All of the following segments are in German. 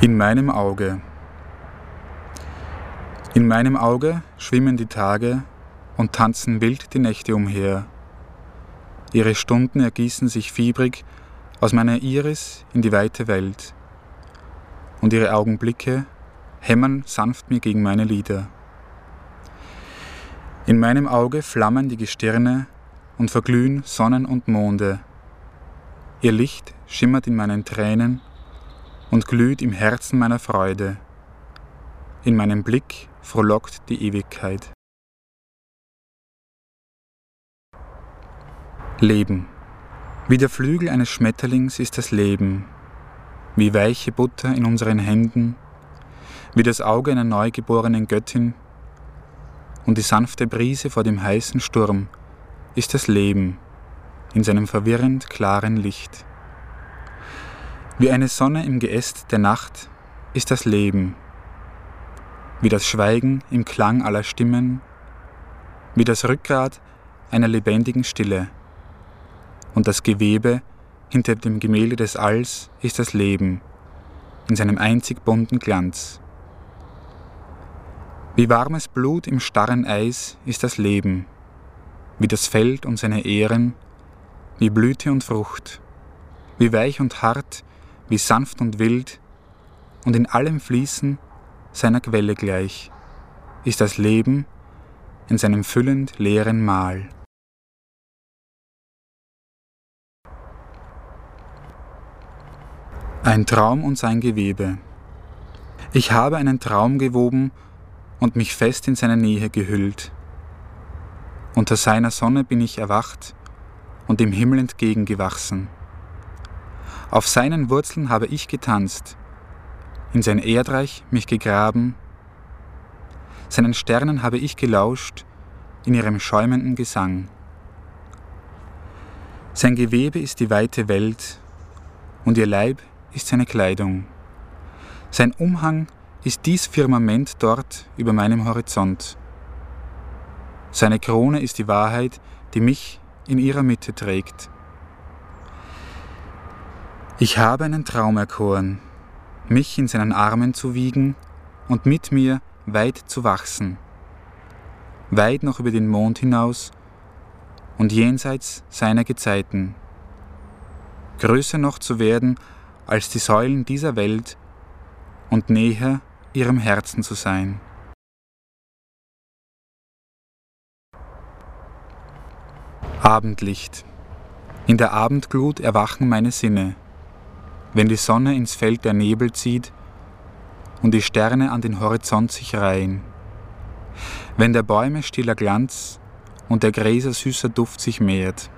In meinem Auge. In meinem Auge schwimmen die Tage und tanzen wild die Nächte umher. Ihre Stunden ergießen sich fiebrig aus meiner Iris in die weite Welt. Und ihre Augenblicke hämmern sanft mir gegen meine Lider. In meinem Auge flammen die Gestirne und verglühen Sonnen und Monde. Ihr Licht schimmert in meinen Tränen und glüht im Herzen meiner Freude. In meinem Blick frohlockt die Ewigkeit. Leben. Wie der Flügel eines Schmetterlings ist das Leben, wie weiche Butter in unseren Händen, wie das Auge einer neugeborenen Göttin und die sanfte Brise vor dem heißen Sturm ist das Leben in seinem verwirrend klaren Licht. Wie eine Sonne im Geäst der Nacht ist das Leben, wie das Schweigen im Klang aller Stimmen, wie das Rückgrat einer lebendigen Stille. Und das Gewebe hinter dem Gemälde des Alls ist das Leben in seinem einzig bunten Glanz. Wie warmes Blut im starren Eis ist das Leben, wie das Feld und seine Ähren, wie Blüte und Frucht, wie weich und hart wie sanft und wild und in allem Fließen seiner Quelle gleich, ist das Leben in seinem füllend leeren Mahl. Ein Traum und sein Gewebe. Ich habe einen Traum gewoben und mich fest in seine Nähe gehüllt. Unter seiner Sonne bin ich erwacht und dem Himmel entgegengewachsen. Auf seinen Wurzeln habe ich getanzt, in sein Erdreich mich gegraben, seinen Sternen habe ich gelauscht in ihrem schäumenden Gesang. Sein Gewebe ist die weite Welt und ihr Leib ist seine Kleidung. Sein Umhang ist dies Firmament dort über meinem Horizont. Seine Krone ist die Wahrheit, die mich in ihrer Mitte trägt. Ich habe einen Traum erkoren, mich in seinen Armen zu wiegen und mit mir weit zu wachsen, weit noch über den Mond hinaus und jenseits seiner Gezeiten, größer noch zu werden als die Säulen dieser Welt und näher ihrem Herzen zu sein. Abendlicht. In der Abendglut erwachen meine Sinne wenn die Sonne ins Feld der Nebel zieht und die Sterne an den Horizont sich reihen, wenn der Bäume stiller Glanz und der Gräser süßer Duft sich mehrt.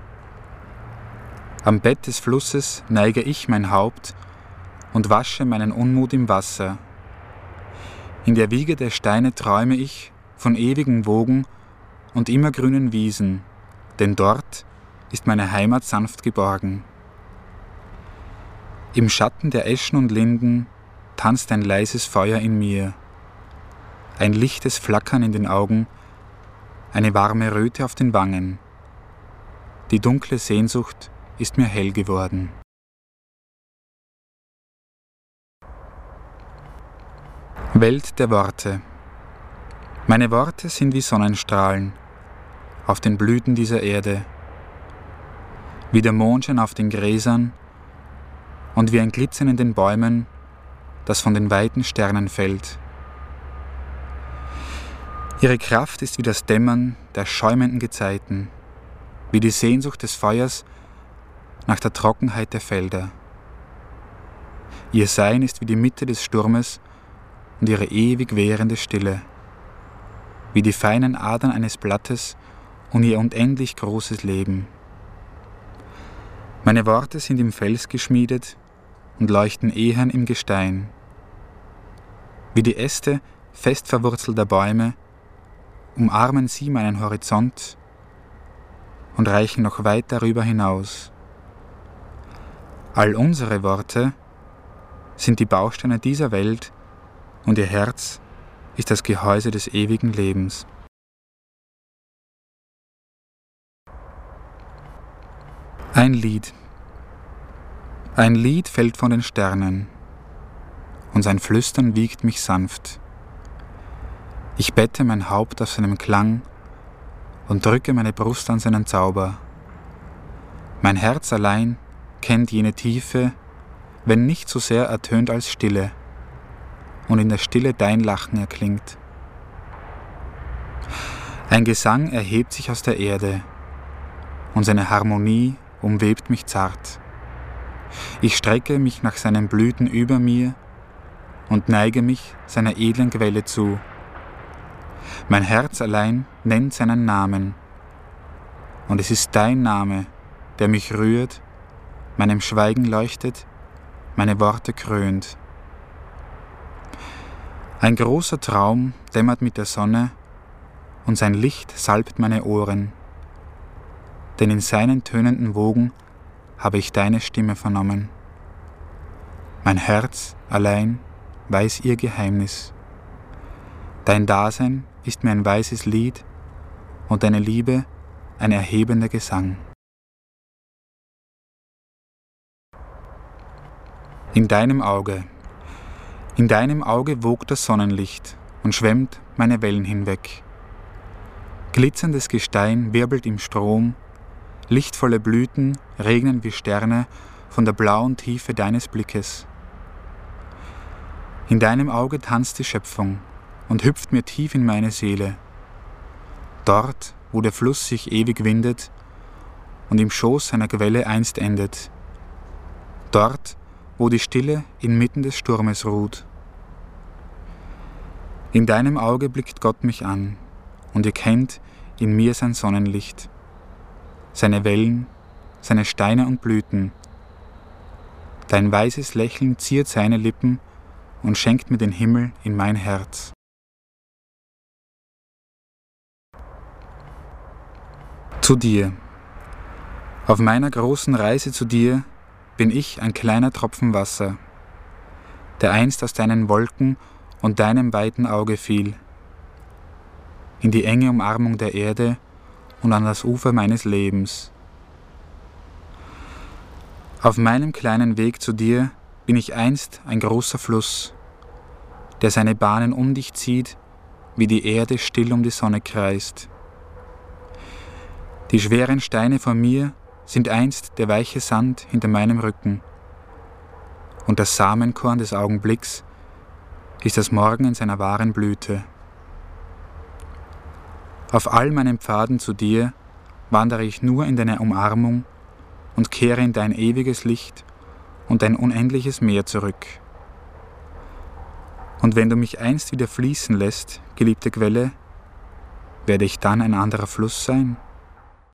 Am Bett des Flusses neige ich mein Haupt und wasche meinen Unmut im Wasser. In der Wiege der Steine träume ich von ewigen Wogen und immergrünen Wiesen, denn dort ist meine Heimat sanft geborgen. Im Schatten der Eschen und Linden tanzt ein leises Feuer in mir, ein lichtes Flackern in den Augen, eine warme Röte auf den Wangen. Die dunkle Sehnsucht ist mir hell geworden. Welt der Worte. Meine Worte sind wie Sonnenstrahlen auf den Blüten dieser Erde, wie der Mondschein auf den Gräsern, und wie ein Glitzern in den Bäumen, das von den weiten Sternen fällt. Ihre Kraft ist wie das Dämmern der schäumenden Gezeiten, wie die Sehnsucht des Feuers nach der Trockenheit der Felder. Ihr Sein ist wie die Mitte des Sturmes und ihre ewig währende Stille, wie die feinen Adern eines Blattes und ihr unendlich großes Leben. Meine Worte sind im Fels geschmiedet, und leuchten ehern im Gestein. Wie die Äste fest verwurzelter Bäume umarmen sie meinen Horizont und reichen noch weit darüber hinaus. All unsere Worte sind die Bausteine dieser Welt und ihr Herz ist das Gehäuse des ewigen Lebens. Ein Lied ein Lied fällt von den Sternen, und sein Flüstern wiegt mich sanft. Ich bette mein Haupt auf seinem Klang und drücke meine Brust an seinen Zauber. Mein Herz allein kennt jene Tiefe, wenn nicht so sehr ertönt als Stille und in der Stille dein Lachen erklingt. Ein Gesang erhebt sich aus der Erde und seine Harmonie umwebt mich zart. Ich strecke mich nach seinen Blüten über mir und neige mich seiner edlen Quelle zu. Mein Herz allein nennt seinen Namen, und es ist dein Name, der mich rührt, meinem Schweigen leuchtet, meine Worte krönt. Ein großer Traum dämmert mit der Sonne, und sein Licht salbt meine Ohren, denn in seinen tönenden Wogen habe ich deine Stimme vernommen. Mein Herz allein weiß ihr Geheimnis. Dein Dasein ist mir ein weißes Lied und deine Liebe ein erhebender Gesang. In deinem Auge, in deinem Auge wogt das Sonnenlicht und schwemmt meine Wellen hinweg. Glitzerndes Gestein wirbelt im Strom, lichtvolle Blüten regnen wie Sterne von der blauen Tiefe deines Blickes. In deinem Auge tanzt die Schöpfung und hüpft mir tief in meine Seele. Dort, wo der Fluss sich ewig windet und im Schoß seiner Quelle einst endet. Dort, wo die Stille inmitten des Sturmes ruht. In deinem Auge blickt Gott mich an und ihr kennt in mir sein Sonnenlicht, seine Wellen, seine Steine und Blüten. Dein weißes Lächeln ziert seine Lippen und schenkt mir den Himmel in mein Herz. Zu dir. Auf meiner großen Reise zu dir bin ich ein kleiner Tropfen Wasser, der einst aus deinen Wolken und deinem weiten Auge fiel, in die enge Umarmung der Erde und an das Ufer meines Lebens. Auf meinem kleinen Weg zu dir bin ich einst ein großer Fluss, der seine Bahnen um dich zieht, wie die Erde still um die Sonne kreist. Die schweren Steine vor mir sind einst der weiche Sand hinter meinem Rücken, und das Samenkorn des Augenblicks ist das Morgen in seiner wahren Blüte. Auf all meinen Pfaden zu dir wandere ich nur in deine Umarmung und kehre in dein ewiges Licht und dein unendliches Meer zurück. Und wenn du mich einst wieder fließen lässt, geliebte Quelle, werde ich dann ein anderer Fluss sein?